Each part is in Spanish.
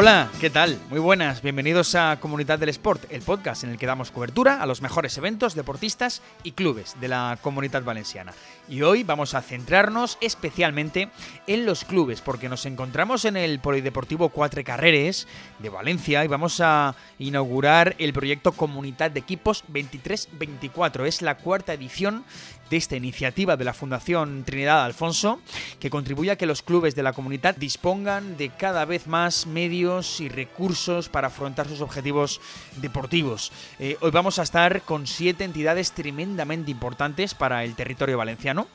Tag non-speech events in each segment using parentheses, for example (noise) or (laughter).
Hola, ¿qué tal? Muy buenas, bienvenidos a Comunidad del Sport, el podcast en el que damos cobertura a los mejores eventos, deportistas y clubes de la comunidad valenciana. Y hoy vamos a centrarnos especialmente en los clubes, porque nos encontramos en el Polideportivo Cuatro Carreres de Valencia y vamos a inaugurar el proyecto Comunidad de Equipos 23-24. Es la cuarta edición de esta iniciativa de la Fundación Trinidad Alfonso, que contribuye a que los clubes de la comunidad dispongan de cada vez más medios y recursos para afrontar sus objetivos deportivos. Eh, hoy vamos a estar con siete entidades tremendamente importantes para el territorio valenciano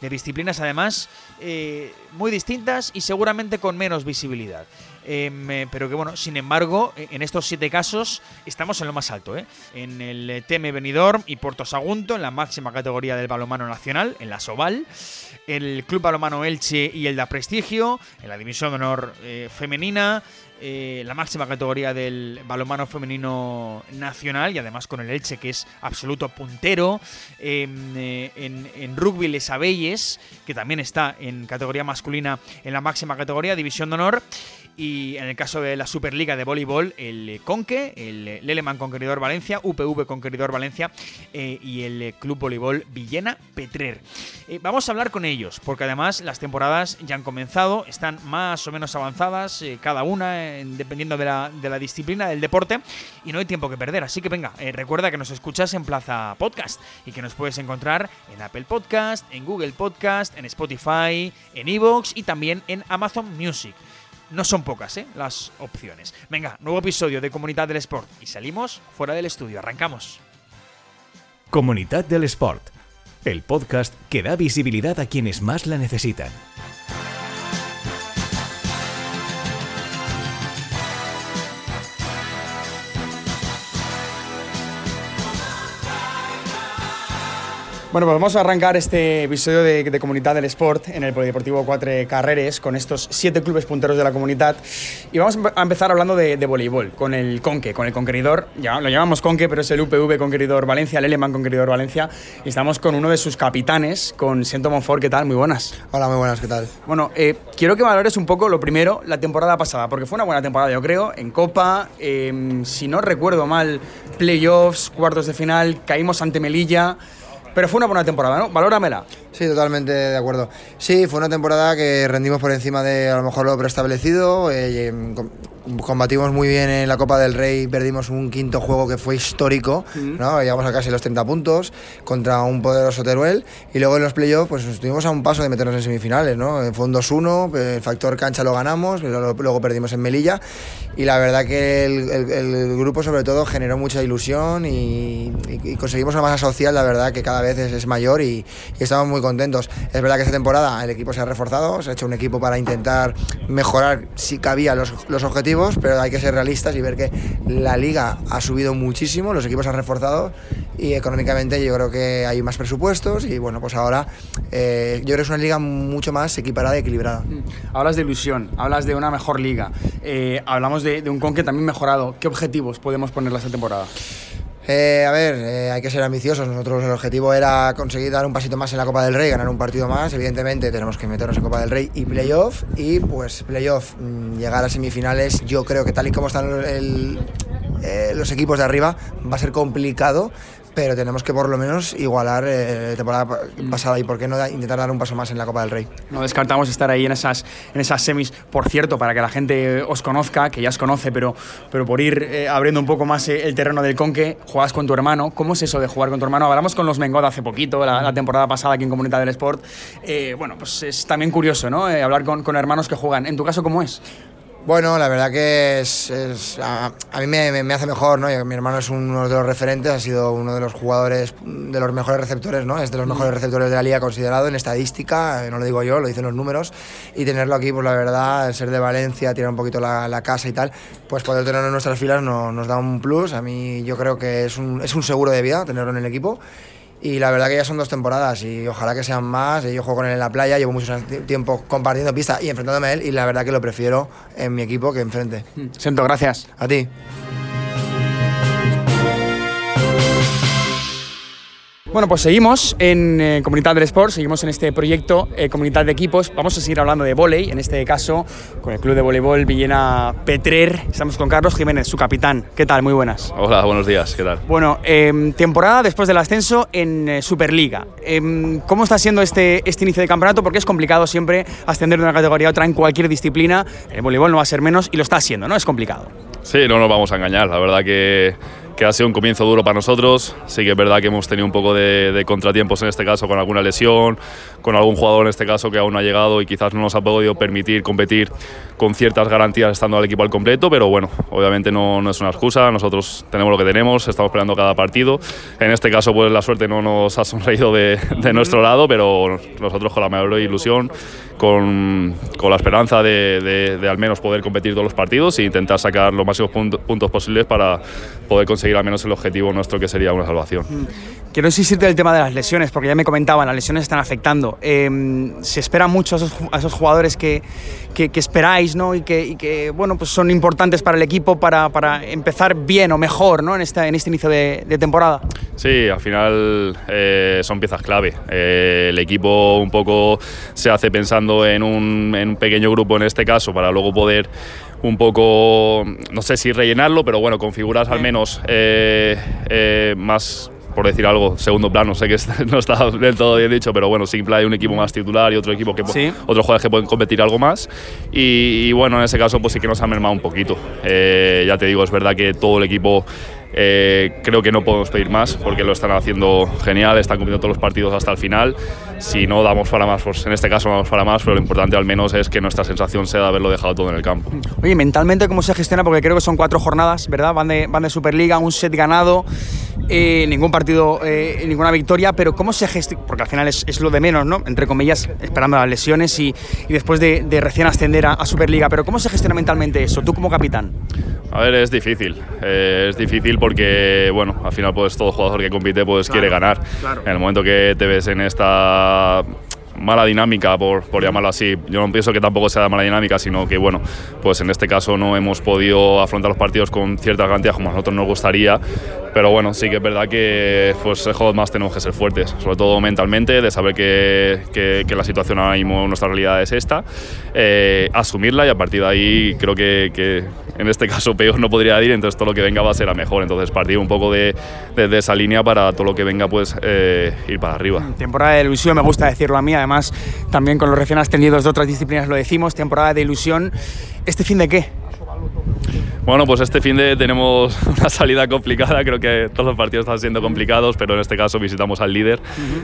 de disciplinas además eh, muy distintas y seguramente con menos visibilidad. Em, eh, pero que bueno, sin embargo, e, en estos siete casos estamos en lo más alto, ¿eh? en el TM Benidorm y Porto Sagunto, en la máxima categoría del balonmano nacional, en la Soval, el Club Balonmano Elche y el da Prestigio, en la División de Honor eh, Femenina, eh, la máxima categoría del balonmano femenino nacional y además con el Elche que es absoluto puntero em, eh, en, en, rugby Les Abelles que también está en categoría masculina en la máxima categoría división de honor y en el caso de la Superliga de voleibol, el Conque, el Leleman Conqueridor Valencia, UPV Conqueridor Valencia eh, y el Club Voleibol Villena Petrer. Eh, vamos a hablar con ellos, porque además las temporadas ya han comenzado, están más o menos avanzadas, eh, cada una, dependiendo de la, de la, disciplina, del deporte, y no hay tiempo que perder. Así que venga, recuerda que nos escuchas en Plaza Podcast y que nos puedes encontrar en Apple Podcast, en Google Podcast, en Spotify, en Evox y también en Amazon Music no son pocas ¿eh? las opciones. Venga, nuevo episodio de Comunidad del Sport y salimos fuera del estudio. Arrancamos. Comunidad del Sport, el podcast que da visibilidad a quienes más la necesitan. Bueno, pues vamos a arrancar este episodio de, de, Comunidad del Sport en el Polideportivo Cuatro Carreres con estos siete clubes punteros de la comunidad y vamos a empezar hablando de, de voleibol con el Conque, con el Conqueridor, ya lo llamamos Conque, pero es el UPV Conqueridor Valencia, el Eleman Conqueridor Valencia y estamos con uno de sus capitanes, con Siento Monfort, ¿qué tal? Muy buenas. Hola, muy buenas, ¿qué tal? Bueno, eh, quiero que valores un poco lo primero, la temporada pasada, porque fue una buena temporada, yo creo, en Copa, eh, si no recuerdo mal, playoffs, cuartos de final, caímos ante Melilla. Pero fue una buena temporada, ¿no? Valóramela. Sí, totalmente de acuerdo. Sí, fue una temporada que rendimos por encima de a lo mejor lo preestablecido. Eh, combatimos muy bien en la Copa del Rey, perdimos un quinto juego que fue histórico, mm. ¿no? Llegamos a casi los 30 puntos contra un poderoso Teruel y luego en los playoffs pues estuvimos a un paso de meternos en semifinales, ¿no? Fue un 2-1, el factor cancha lo ganamos, luego perdimos en Melilla y la verdad que el, el, el grupo sobre todo generó mucha ilusión y, y, y, conseguimos una masa social, la verdad que cada vez es, mayor y, estamos muy contentos. Es verdad que esta temporada el equipo se ha reforzado, se ha hecho un equipo para intentar mejorar si cabía los, los objetivos pero hay que ser realistas y ver que la liga ha subido muchísimo, los equipos han reforzado y económicamente yo creo que hay más presupuestos y bueno, pues ahora eh, yo creo que es una liga mucho más equiparada y equilibrada. Hablas de ilusión, hablas de una mejor liga, eh, hablamos de, de un Conque también mejorado. ¿Qué objetivos podemos ponerle a esta temporada? Eh, a ver, eh, hay que ser ambiciosos. Nosotros el objetivo era conseguir dar un pasito más en la Copa del Rey, ganar un partido más. Evidentemente tenemos que meternos en Copa del Rey y playoff. Y pues playoff, mmm, llegar a semifinales, yo creo que tal y como están el, eh, los equipos de arriba, va a ser complicado pero tenemos que por lo menos igualar eh, temporada pasada y por qué no da, intentar dar un paso más en la Copa del Rey. No descartamos estar ahí en esas, en esas semis, por cierto, para que la gente os conozca, que ya os conoce, pero, pero por ir eh, abriendo un poco más eh, el terreno del Conque, juegas con tu hermano. ¿Cómo es eso de jugar con tu hermano? Hablamos con los Mengoda hace poquito, la, la temporada pasada aquí en Comunidad del Sport. Eh, bueno, pues es también curioso, ¿no? hablar con, con hermanos que juegan. ¿En tu caso cómo es? Bueno, la verdad que es, es a, a, mí me, me, hace mejor, ¿no? Mi hermano es uno de los referentes, ha sido uno de los jugadores, de los mejores receptores, ¿no? Es de los mejores receptores de la liga considerado en estadística, no lo digo yo, lo dicen los números, y tenerlo aquí, pues la verdad, ser de Valencia, tirar un poquito la, la casa y tal, pues poder tenerlo en nuestras filas no, nos da un plus. A mí yo creo que es un, es un seguro de vida tenerlo en el equipo. Y la verdad que ya son dos temporadas y ojalá que sean más. Yo juego con él en la playa, llevo mucho tiempo compartiendo pista y enfrentándome a él y la verdad que lo prefiero en mi equipo que enfrente. Siento, gracias. A ti. Bueno, pues seguimos en eh, Comunidad del Sport, seguimos en este proyecto eh, Comunidad de Equipos. Vamos a seguir hablando de volei, en este caso con el Club de Voleibol Villena Petrer. Estamos con Carlos Jiménez, su capitán. ¿Qué tal? Muy buenas. Hola, buenos días. ¿Qué tal? Bueno, em, temporada después del ascenso en eh, Superliga. Em, ¿Cómo está siendo este, este inicio de campeonato? Porque es complicado siempre ascender de una categoría a otra en cualquier disciplina. El voleibol no va a ser menos y lo está haciendo, ¿no? Es complicado. Sí, no nos vamos a engañar. La verdad que que ha sido un comienzo duro para nosotros. Sí que es verdad que hemos tenido un poco de, contratiempos en este caso con alguna lesión, con algún jugador en este caso que aún no ha llegado y quizás no nos ha podido permitir competir con ciertas garantías estando al equipo al completo, pero bueno, obviamente no, no es una excusa, nosotros tenemos lo que tenemos, estamos peleando cada partido. En este caso pues la suerte no nos ha sonreído de, de nuestro lado, pero nosotros con la mayor ilusión, con, con la esperanza de, de, al menos poder competir todos los partidos e intentar sacar los máximos puntos posibles para poder conseguir conseguir al menos el objetivo nuestro que sería una salvación. Quiero insistirte el tema de las lesiones, porque ya me comentaban, las lesiones están afectando. Em, se espera mucho a esos, a esos jugadores que, que, esperáis ¿no? y, que, y que, bueno, pues son importantes para el equipo para, para empezar bien o mejor ¿no? en, este, en este inicio de, de temporada. Sí, al final eh, son piezas clave. Eh, el equipo un poco se hace pensando en un, en un pequeño grupo en este caso para luego poder un poco, no sé si rellenarlo, pero bueno, con figuras al menos eh, eh, más por decir algo, segundo plano, sé que (laughs) no está del todo bien dicho, pero bueno, siempre hay un equipo más titular y otro equipo que otros jugadores que pueden competir algo más. Y, bueno, en ese caso, pues sí que nos ha mermado un poquito. Eh, ya te digo, es verdad que todo el equipo eh, creo que no podemos pedir más porque lo están haciendo genial, están cumpliendo todos los partidos hasta el final. Si no damos para más, pues en este caso no damos para más, pero lo importante al menos es que nuestra sensación sea de haberlo dejado todo en el campo. Oye, mentalmente, ¿cómo se gestiona? Porque creo que son cuatro jornadas, ¿verdad? Van de, van de Superliga, un set ganado, eh, ningún partido, eh, ninguna victoria, pero ¿cómo se gestiona? Porque al final es, es, lo de menos, ¿no? Entre comillas, esperando las lesiones y, y después de, de, recién ascender a, a Superliga, pero ¿cómo se gestiona mentalmente eso, tú como capitán? A ver, es difícil. Eh, es difícil porque, bueno, al final pues todo jugador que compite pues quiere ganar. En el momento que te ves en esta mala dinámica, por, por, llamarlo así. Yo no pienso que tampoco sea mala dinámica, sino que, bueno, pues en este caso no hemos podido afrontar los partidos con ciertas garantías como a nosotros nos gustaría. Pero bueno, sí que es verdad que pues, más tenemos que ser fuertes, sobre todo mentalmente, de saber que, que, la situación ahora mismo, nuestra realidad es esta, eh, asumirla y a partir de ahí creo que, que, en este caso peor no podría ir, entonces todo lo que venga va a ser a mejor. Entonces partir un poco de, de, esa línea para todo lo que venga, pues eh, ir para arriba. Temporada de ilusión, me gusta decirlo a mí, además también con los recién ascendidos de otras disciplinas lo decimos, temporada de ilusión. ¿Este fin de qué? Bueno, pues este fin de tenemos (laughs) una salida complicada, creo que todos los partidos están siendo complicados, pero en este caso visitamos al líder,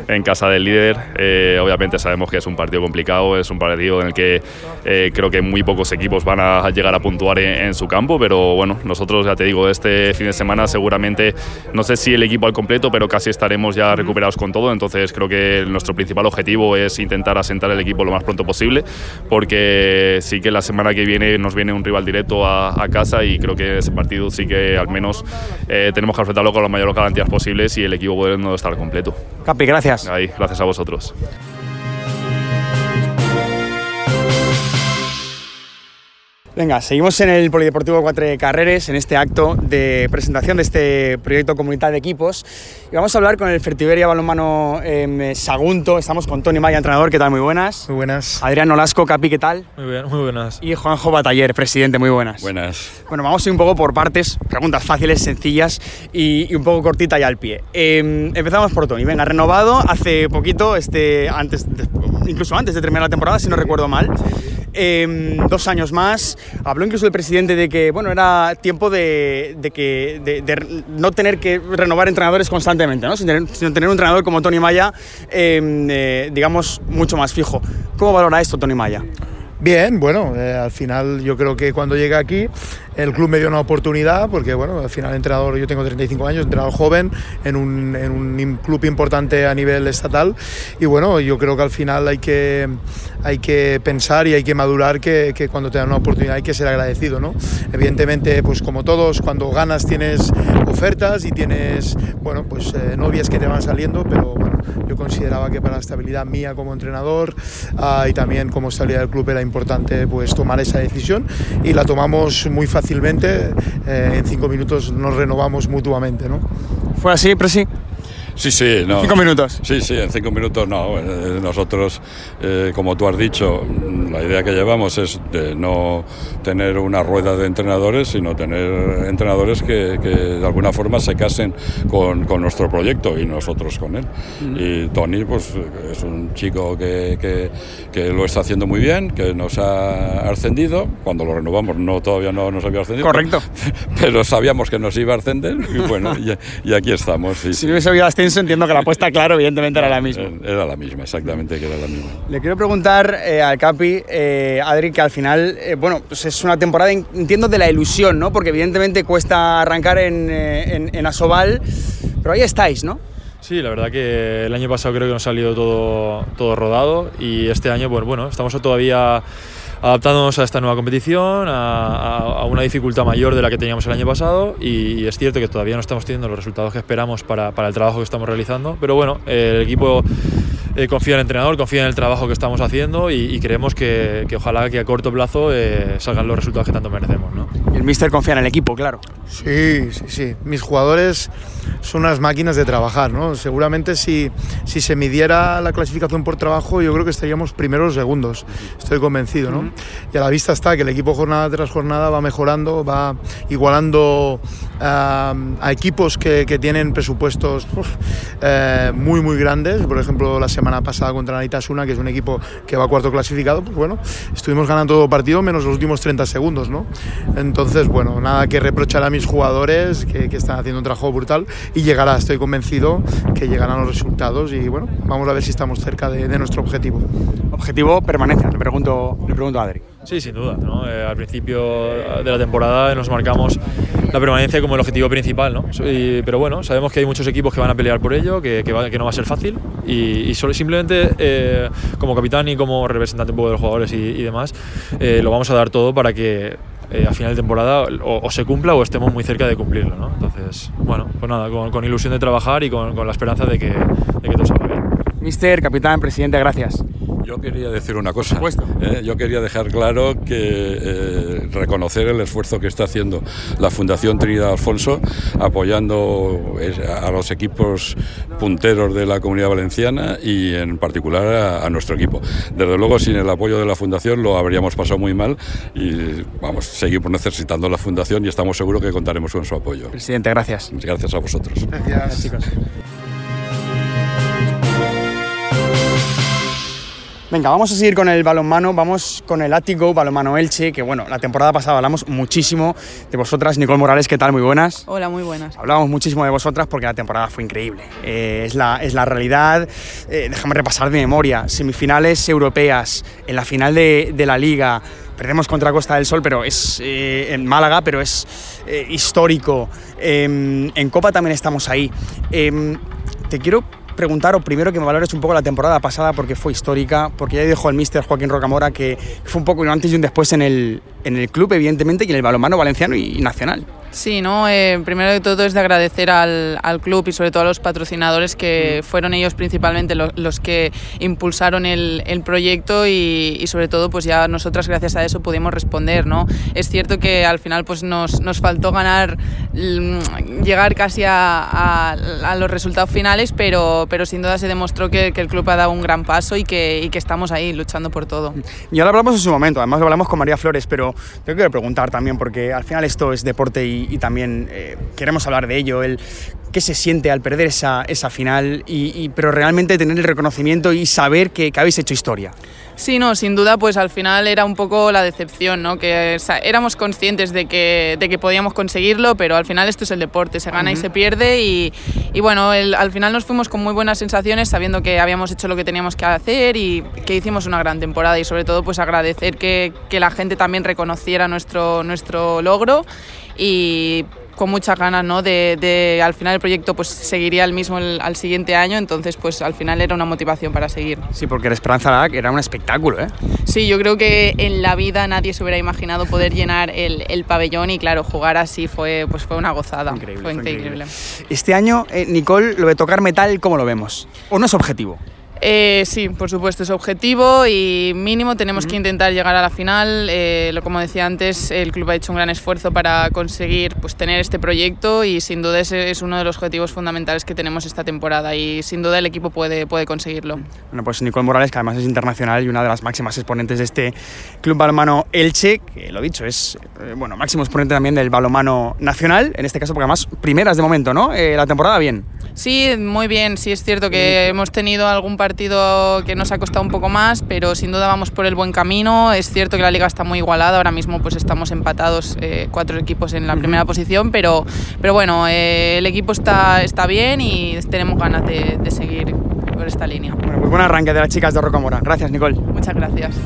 en casa del líder. Eh, obviamente sabemos que es un partido complicado, es un partido en el que eh, creo que muy pocos equipos van a llegar a puntuar en, su campo, pero bueno, nosotros ya te digo, este fin de semana seguramente, no sé si el equipo al completo, pero casi estaremos ya recuperados con todo, entonces creo que nuestro principal objetivo es intentar asentar el equipo lo más pronto posible, porque sí que la semana que viene nos viene un rival directo a, a casa y creo que ese partido sí que al menos eh, tenemos que enfrentarlo con las mayores garantías posibles y el equipo puede no estar completo. Capi, gracias. Ahí, gracias a vosotros. Venga, seguimos en el Polideportivo Cuatro Carreres, en este acto de presentación de este proyecto Comunidad de Equipos. Y vamos a hablar con el Fertiberia Balonmano eh, Sagunto. Estamos con Tony Maya, entrenador. ¿Qué tal? Muy buenas. Muy buenas. Adrián Nolasco, Capi, ¿qué tal? Muy bien, muy buenas. Y Juanjo Bataller, presidente. Muy buenas. Buenas. Bueno, vamos a ir un poco por partes. Preguntas fáciles, sencillas y, y un poco cortita y al pie. Eh, empezamos por Tony. Venga, renovado hace poquito, este, antes, incluso antes de terminar la temporada, si no recuerdo mal. Eh, dos años más. Habló incluso el presidente de que bueno, era tiempo de, de que, de, no tener que renovar entrenadores constantemente, ¿no? sino, tener, un entrenador como Tony Maya, eh, eh, digamos, mucho más fijo. ¿Cómo valora esto Tony Maya? Bien, bueno, eh, al final yo creo que cuando llegué aquí el club me dio una oportunidad porque, bueno, al final entrenador, yo tengo 35 años, entrenador joven en un, en un club importante a nivel estatal y bueno, yo creo que al final hay que, hay que pensar y hay que madurar que, que cuando te dan una oportunidad hay que ser agradecido, ¿no? Evidentemente, pues como todos, cuando ganas tienes ofertas y tienes, bueno, pues eh, novias que te van saliendo, pero bueno, yo consideraba que para la estabilidad mía como entrenador uh, y también como estabilidad del club era importante pues tomar esa decisión y la tomamos muy fácilmente, eh, en cinco minutos nos renovamos mutuamente. ¿no? ¿Fue así, Presi? Sí, sí, no. Cinco minutos. Sí, sí, en cinco minutos no. Eh, Nosotros, eh, como tú has dicho, la idea que llevamos es de no tener una rueda de entrenadores, sino tener entrenadores que, que de alguna forma se casen con, con nuestro proyecto y nosotros con él. Y Tony, pues es un chico que, que, que lo está haciendo muy bien, que nos ha ascendido. Cuando lo renovamos, no todavía no nos había ascendido. Correcto. (laughs) Pero sabíamos que nos iba a ascender y bueno, y, y aquí estamos. sí, Si sí. hubiese habido ascenso, entiendo que la apuesta, claro, evidentemente era la misma. Era la misma, exactamente que era la misma. Le quiero preguntar eh, al Capi, eh, Adri, que al final, eh, bueno, pues es una temporada, entiendo, de la ilusión, ¿no? Porque evidentemente cuesta arrancar en, eh, en, en Asobal, pero ahí estáis, ¿no? Sí, la verdad que el año pasado creo que nos ha salido todo, todo rodado y este año, pues bueno, estamos todavía adaptándonos a esta nueva competición, a, una dificultad mayor de la que teníamos el año pasado y es cierto que todavía no estamos teniendo los resultados que esperamos para el trabajo que estamos realizando, pero bueno, el equipo eh, confía en el entrenador, confía en el trabajo que estamos haciendo y, y creemos que, que ojalá que a corto plazo eh, salgan los resultados que tanto merecemos. ¿no? Y el Mister confía en el equipo, claro. Sí, sí, sí. Mis jugadores son unas máquinas de trabajar, ¿no? Seguramente si, si se midiera la clasificación por trabajo, yo creo que estaríamos primeros o segundos. Estoy convencido, ¿no? Y a la vista está que el equipo jornada tras jornada va mejorando, va igualando ah, a equipos que, que tienen presupuestos uf, eh, muy, muy grandes. Por ejemplo, la semana pasada contra Naitasuna, que es un equipo que va cuarto clasificado, pues bueno, estuvimos ganando todo partido menos los últimos 30 segundos, ¿no? Entonces, bueno, nada que reprochar a mis jugadores, que, están haciendo un trabajo brutal y llegará, estoy convencido que llegarán los resultados y bueno, vamos a ver si estamos cerca de, nuestro objetivo. Objetivo permanencia, le pregunto, le pregunto a Adri. Sí, sin duda. ¿no? Eh, al principio de la temporada nos marcamos la permanencia como el objetivo principal, ¿no? Pero bueno, sabemos que hay muchos equipos que van a pelear por ello, que, no va a ser fácil y, y solo, simplemente eh, como capitán y como representante un poco de los jugadores y, demás, eh, lo vamos a dar todo para que eh, a final de temporada o, se cumpla o estemos muy cerca de cumplirlo, ¿no? Entonces, bueno, pues nada, con, ilusión de trabajar y con, con la esperanza de que, de que todo salga bien. Mister, capitán, presidente, gracias. Yo quería decir una cosa. supuesto. Eh, yo quería dejar claro que eh, reconocer el esfuerzo que está haciendo la Fundación Trinidad Alfonso apoyando eh, a los equipos punteros de la Comunidad Valenciana y en particular a, a nuestro equipo. Desde luego, sin el apoyo de la Fundación lo habríamos pasado muy mal y vamos, seguimos necesitando la Fundación y estamos seguros que contaremos con su apoyo. Presidente, gracias. Gracias a vosotros. Gracias, chicos. Venga, vamos a seguir con el balonmano, vamos con el Ático, balonmano Elche, que bueno, la temporada pasada hablamos muchísimo de vosotras. Nicole Morales, ¿qué tal? Muy buenas. Hola, muy buenas. Hablábamos muchísimo de vosotras porque la temporada fue increíble. Eh, es, la, es la realidad. Eh, déjame repasar de memoria. Semifinales europeas, en la final de, de la Liga. Perdemos contra Costa del Sol, pero es eh, en Málaga, pero es eh, histórico. Em, en Copa también estamos ahí. Em, te quiero preguntar, o primero que me valores un poco la temporada pasada porque fue histórica, porque ya dijo el míster Joaquín Rocamora que fue un poco un antes y un después en el, en el club, evidentemente, y en el balonmano valenciano y nacional. Sí, ¿no? Eh, primero de todo es de agradecer al, al club y sobre todo a los patrocinadores que fueron ellos principalmente lo- los que impulsaron el, el proyecto y, y sobre todo pues ya nosotras gracias a eso pudimos responder, ¿no? Es cierto que al final pues nos, nos faltó ganar, mm, llegar casi a, a- los resultados finales, pero, pero sin duda se demostró que, que el club ha dado un gran paso y que, y que estamos ahí luchando por todo. Y ahora hablamos en su momento, además lo hablamos con María Flores, pero te quiero preguntar también, porque al final esto es deporte y, también eh, queremos hablar de ello, el qué se siente al perder esa, esa final, y, y- pero realmente tener el reconocimiento y saber que, que habéis hecho historia. Sí, no, sin duda, pues al final era un poco la decepción, ¿no? Que o sea, éramos conscientes de que, de que podíamos conseguirlo, pero al final esto es el deporte, se gana y se pierde y, y bueno, el- al final nos fuimos con muy buenas sensaciones, sabiendo que habíamos hecho lo que teníamos que hacer y que hicimos una gran temporada y sobre todo pues agradecer que, que la gente también reconociera nuestro, nuestro logro y con muchas ganas, ¿no? De, de- al final el proyecto pues seguiría el mismo el- al siguiente año, entonces pues al final era una motivación para seguir. Sí, porque la Esperanza Lac era un espectáculo, ¿eh? Sí, yo creo que en la vida nadie se hubiera imaginado poder llenar el, el pabellón y claro, jugar así fue, pues fue una gozada. Increíble, fue fue increíble. Este año, eh, Nicole, lo de tocar metal, ¿cómo lo vemos? ¿O no es objetivo? Eh, sí, por supuesto, es objetivo y mínimo tenemos que intentar llegar a la final. Eh, lo como decía antes, el club ha hecho un gran esfuerzo para conseguir pues, tener este proyecto y sin duda ese es uno de los objetivos fundamentales que tenemos esta temporada y sin duda el equipo puede, puede conseguirlo. Bueno, pues Nicole Morales, que además es internacional y una de las máximas exponentes de este club balomano Elche, que lo dicho, es eh, bueno, máximo exponente también del balomano nacional, en este caso porque además primeras de momento, ¿no? la temporada bien. Sí, muy bien, sí es cierto que hemos tenido algún partido que nos ha costado un poco más, pero sin duda vamos por el buen camino. Es cierto que la liga está muy igualada, ahora mismo pues estamos empatados eh, cuatro equipos en la primera posición, pero, pero bueno, eh, el equipo está, está bien y tenemos ganas de, de seguir por esta línea. Bueno, pues buen arranque de las chicas de Rocamora. Gracias, Nicole. Muchas gracias.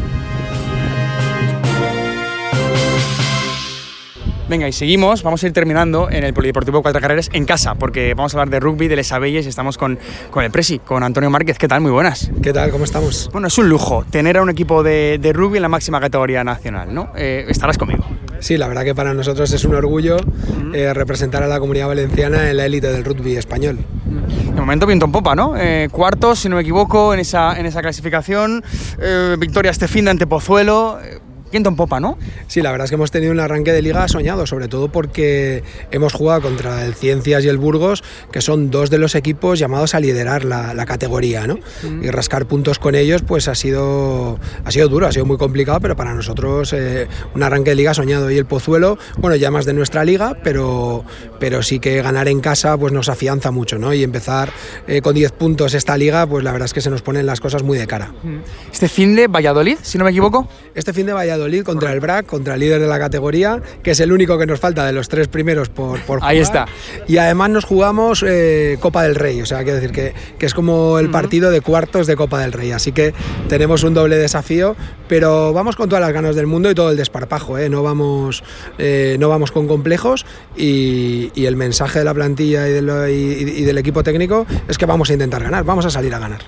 Venga, y seguimos. Vamos a ir terminando en el Polideportivo Cuatro Carreras en casa, porque vamos a hablar de rugby, de Les Abelles, y estamos con, con el Presi, con Antonio Márquez. ¿Qué tal? Muy buenas. ¿Qué tal? ¿Cómo estamos? Bueno, es un lujo tener a un equipo de, de rugby en la máxima categoría nacional, ¿no? Eh, estarás conmigo. Sí, la verdad que para nosotros es un orgullo eh, representar a la comunidad valenciana en la élite del rugby español. De momento viento en popa, ¿no? Eh, cuartos, si no me equivoco, en esa, en esa clasificación. victoria este fin de ante Pozuelo en popa, ¿no? Sí, la verdad es que hemos tenido un arranque de liga soñado, sobre todo porque hemos jugado contra el Ciencias y el Burgos, que son dos de los equipos llamados a liderar la, categoría, ¿no? Y rascar puntos con ellos, pues ha sido, ha sido duro, ha sido muy complicado, pero para nosotros eh, un arranque de liga soñado. Y el Pozuelo, bueno, ya más de nuestra liga, pero, pero sí que ganar en casa pues nos afianza mucho, ¿no? Y empezar eh, con 10 puntos esta liga, pues la verdad es que se nos ponen las cosas muy de cara. Este fin de Valladolid, si no me equivoco. Este fin de Valladolid contra el BRAC, contra el líder de la categoría, que es el único que nos falta de los tres primeros por, por Ahí está. Y además nos jugamos eh, Copa del Rey, o sea, quiero decir que, que es como el partido de cuartos de Copa del Rey. Así que tenemos un doble desafío, pero vamos con todas las ganas del mundo y todo el desparpajo, ¿eh? no, vamos, eh, no vamos con complejos y, el mensaje de la plantilla y, del equipo técnico es que vamos a intentar ganar, vamos a salir a ganar.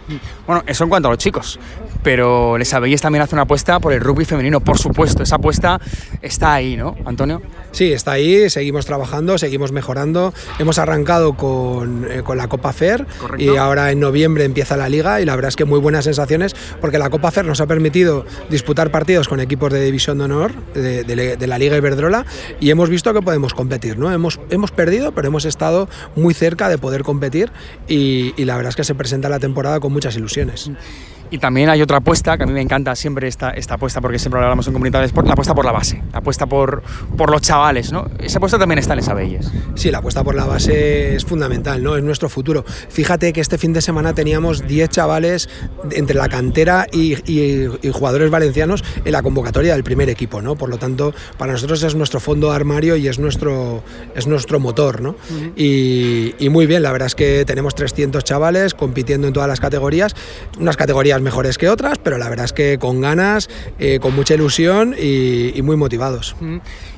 Bueno, eso en cuanto a los chicos, pero Les Abelles también hace una apuesta por el rugby femenino, por supuesto, esa apuesta está ahí, ¿no, Antonio? Sí, está ahí, seguimos trabajando, seguimos mejorando. Hemos arrancado con, eh, con la Copa FER y ahora en noviembre empieza la liga y la verdad es que muy buenas sensaciones porque la Copa FER nos ha permitido disputar partidos con equipos de división de honor de, la Liga Iberdrola y hemos visto que podemos competir, ¿no? Hemos, hemos perdido, pero hemos estado muy cerca de poder competir y, y la verdad es que se presenta la temporada con muchas ilusiones. Y también hay otra apuesta, que a mí me encanta siempre esta, esta apuesta, porque siempre hablamos en comunidad de sport, la apuesta por la base, la apuesta por, por los chavales, ¿no? Esa apuesta también está en esa Abelles. Sí, la apuesta por la base es fundamental, ¿no? Es nuestro futuro. Fíjate que este fin de semana teníamos 10 chavales entre la cantera y, jugadores valencianos en la convocatoria del primer equipo, ¿no? Por lo tanto, para nosotros es nuestro fondo armario y es nuestro, es nuestro motor, ¿no? y, y muy bien, la verdad es que tenemos 300 chavales compitiendo en todas las categorías, unas categorías mejores que otras, pero la verdad es que con ganas, eh, con mucha ilusión y, muy motivados.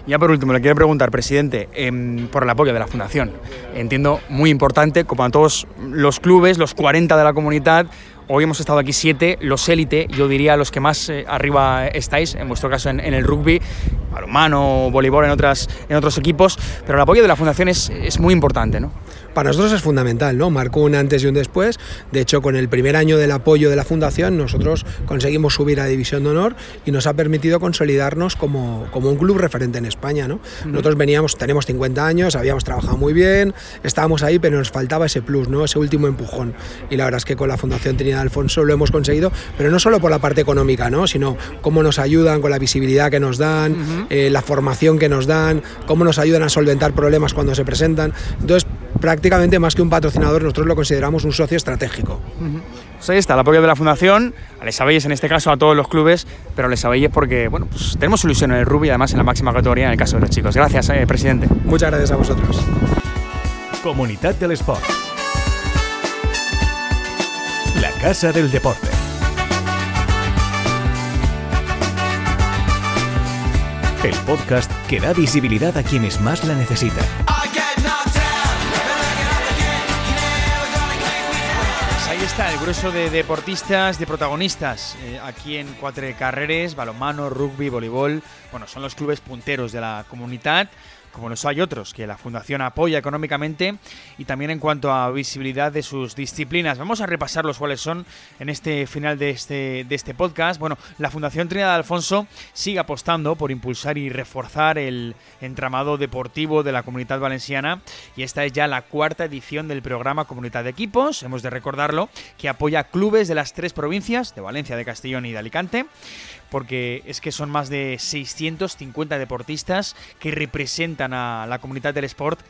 Ya por último, le quiero preguntar, presidente, em, por el apoyo de la Fundación. Entiendo muy importante, como a todos los clubes, los 40 de la comunidad, Hoy hemos estado aquí siete, los élite, yo diría los que más eh, arriba estáis, en vuestro caso en, el rugby, balonmano, voleibol en, otras, en otros equipos, pero el apoyo de la fundación es, es muy importante, ¿no? Para nosotros es fundamental, ¿no? Marcó un antes y un después. De hecho, con el primer año del apoyo de la Fundación, nosotros conseguimos subir a División de Honor y nos ha permitido consolidarnos como, como un club referente en España, ¿no? Nosotros veníamos, tenemos 50 años, habíamos trabajado muy bien, estábamos ahí, pero nos faltaba ese plus, ¿no? Ese último empujón. Y la verdad es que con la Fundación Trinidad Alfonso lo hemos conseguido, pero no solo por la parte económica, ¿no? Sino cómo nos ayudan con la visibilidad que nos dan, eh, la formación que nos dan, cómo nos ayudan a solventar problemas cuando se presentan. Entonces, prácticamente más que un patrocinador, nosotros lo consideramos un socio estratégico. Pues ahí está, el apoyo de la Fundación, a Les Abelles en este caso, a todos los clubes, pero Les Abelles porque bueno, pues tenemos ilusión en el rugby y además en la máxima categoría en el caso de los chicos. Gracias, eh, presidente. Muchas gracias a vosotros. Comunidad del Sport. La Casa del Deporte. El podcast que da visibilidad a quienes más la necesitan. El grueso de deportistas, de protagonistas eh, aquí en Cuatro Carreres, balonmano, rugby, voleibol. Bueno, son los clubes punteros de la comunidad. Como los hay otros, que la Fundación apoya económicamente y también en cuanto a visibilidad de sus disciplinas. Vamos a repasar los cuáles son en este final de este, de este podcast. Bueno, la Fundación Trinidad Alfonso sigue apostando por impulsar y reforzar el entramado deportivo de la comunidad valenciana y esta es ya la cuarta edición del programa Comunidad de Equipos, hemos de recordarlo, que apoya clubes de las tres provincias, de Valencia, de Castellón y de Alicante porque es que son más de 650 deportistas que representan a la comunidad del sport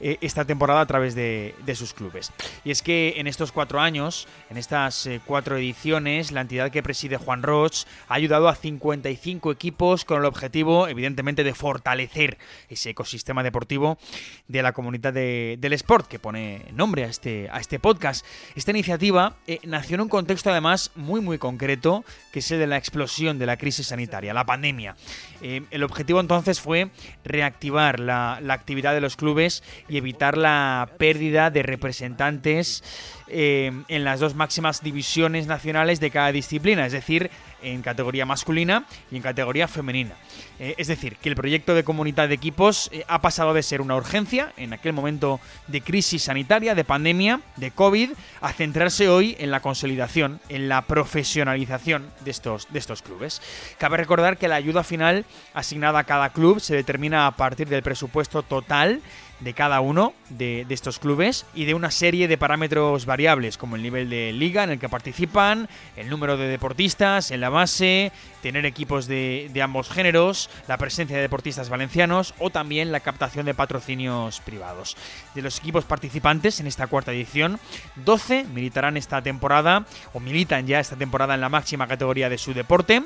eh, esta temporada a través de, sus clubes. Y es que en estos cuatro años, en estas eh, cuatro ediciones, la entidad que preside Juan Roch ha ayudado a 55 equipos con el objetivo, evidentemente, de fortalecer ese ecosistema deportivo de la comunidad del sport, que pone nombre a este, a este podcast. Esta iniciativa eh, nació en un contexto además muy muy concreto, que es el de la explosión de la crisis sanitaria, la pandemia. Eh, el objetivo entonces fue reactivar la, la actividad de los clubes y evitar la pérdida de representantes eh, en las dos máximas divisiones nacionales de cada disciplina, es decir, en categoría masculina y en categoría femenina. Eh, es decir, que el proyecto de comunidad de equipos eh, ha pasado de ser una urgencia en aquel momento de crisis sanitaria, de pandemia, de COVID, a centrarse hoy en la consolidación, en la profesionalización de estos, de estos clubes. Cabe recordar que la ayuda final asignada a cada club se determina a partir del presupuesto total de cada uno de, estos clubes y de una serie de parámetros variables como el nivel de liga en el que participan, el número de deportistas en la base, tener equipos de, ambos géneros, la presencia de deportistas valencianos o también la captación de patrocinios privados. De los equipos participantes en esta cuarta edición, 12 militarán esta temporada o militan ya esta temporada en la máxima categoría de su deporte.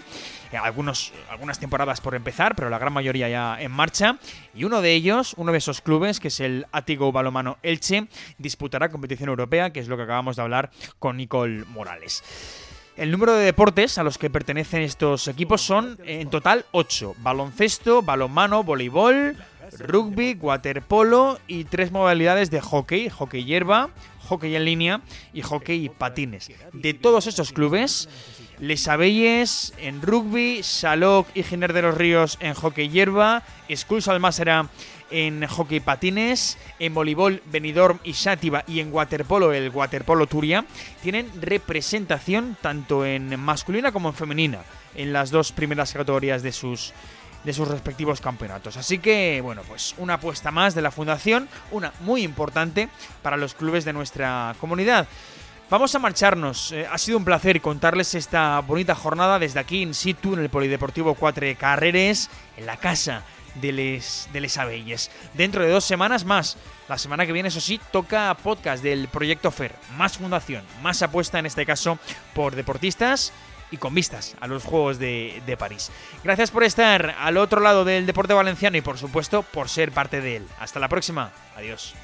Eh, algunos, algunas temporadas por empezar, pero la gran mayoría ya en marcha. Y uno de ellos, uno de esos clubes, que es el Atigo Balomano Elche, disputará competición europea, que es lo que acabamos de hablar con Nicole Morales. El número de deportes a los que pertenecen estos equipos son en total 8. Baloncesto, balonmano, voleibol, rugby, waterpolo y tres modalidades de hockey, hockey hierba, hockey en línea y hockey y patines. De todos estos clubes, Les Abelles en rugby, Saloc y Giner de los Ríos en hockey hierba, Skulls Almásera en hockey patines, en voleibol Benidorm y Sátiva y en waterpolo el waterpolo Turia, tienen representación tanto en masculina como en femenina en las dos primeras categorías de sus de sus respectivos campeonatos. Así que, bueno, pues una apuesta más de la fundación, una muy importante para los clubes de nuestra comunidad. Vamos a marcharnos. Eh, ha sido un placer contarles esta bonita jornada desde aquí in situ en el Polideportivo Cuatre Carreres, en la casa de Les, de les Abelles. Dentro de dos semanas más. La semana que viene, eso sí, toca podcast del Proyecto FER. Más fundación, más apuesta en este caso por deportistas y con vistas a los Juegos de, de, París. Gracias por estar al otro lado del deporte valenciano y por supuesto por ser parte de él. Hasta la próxima. Adiós.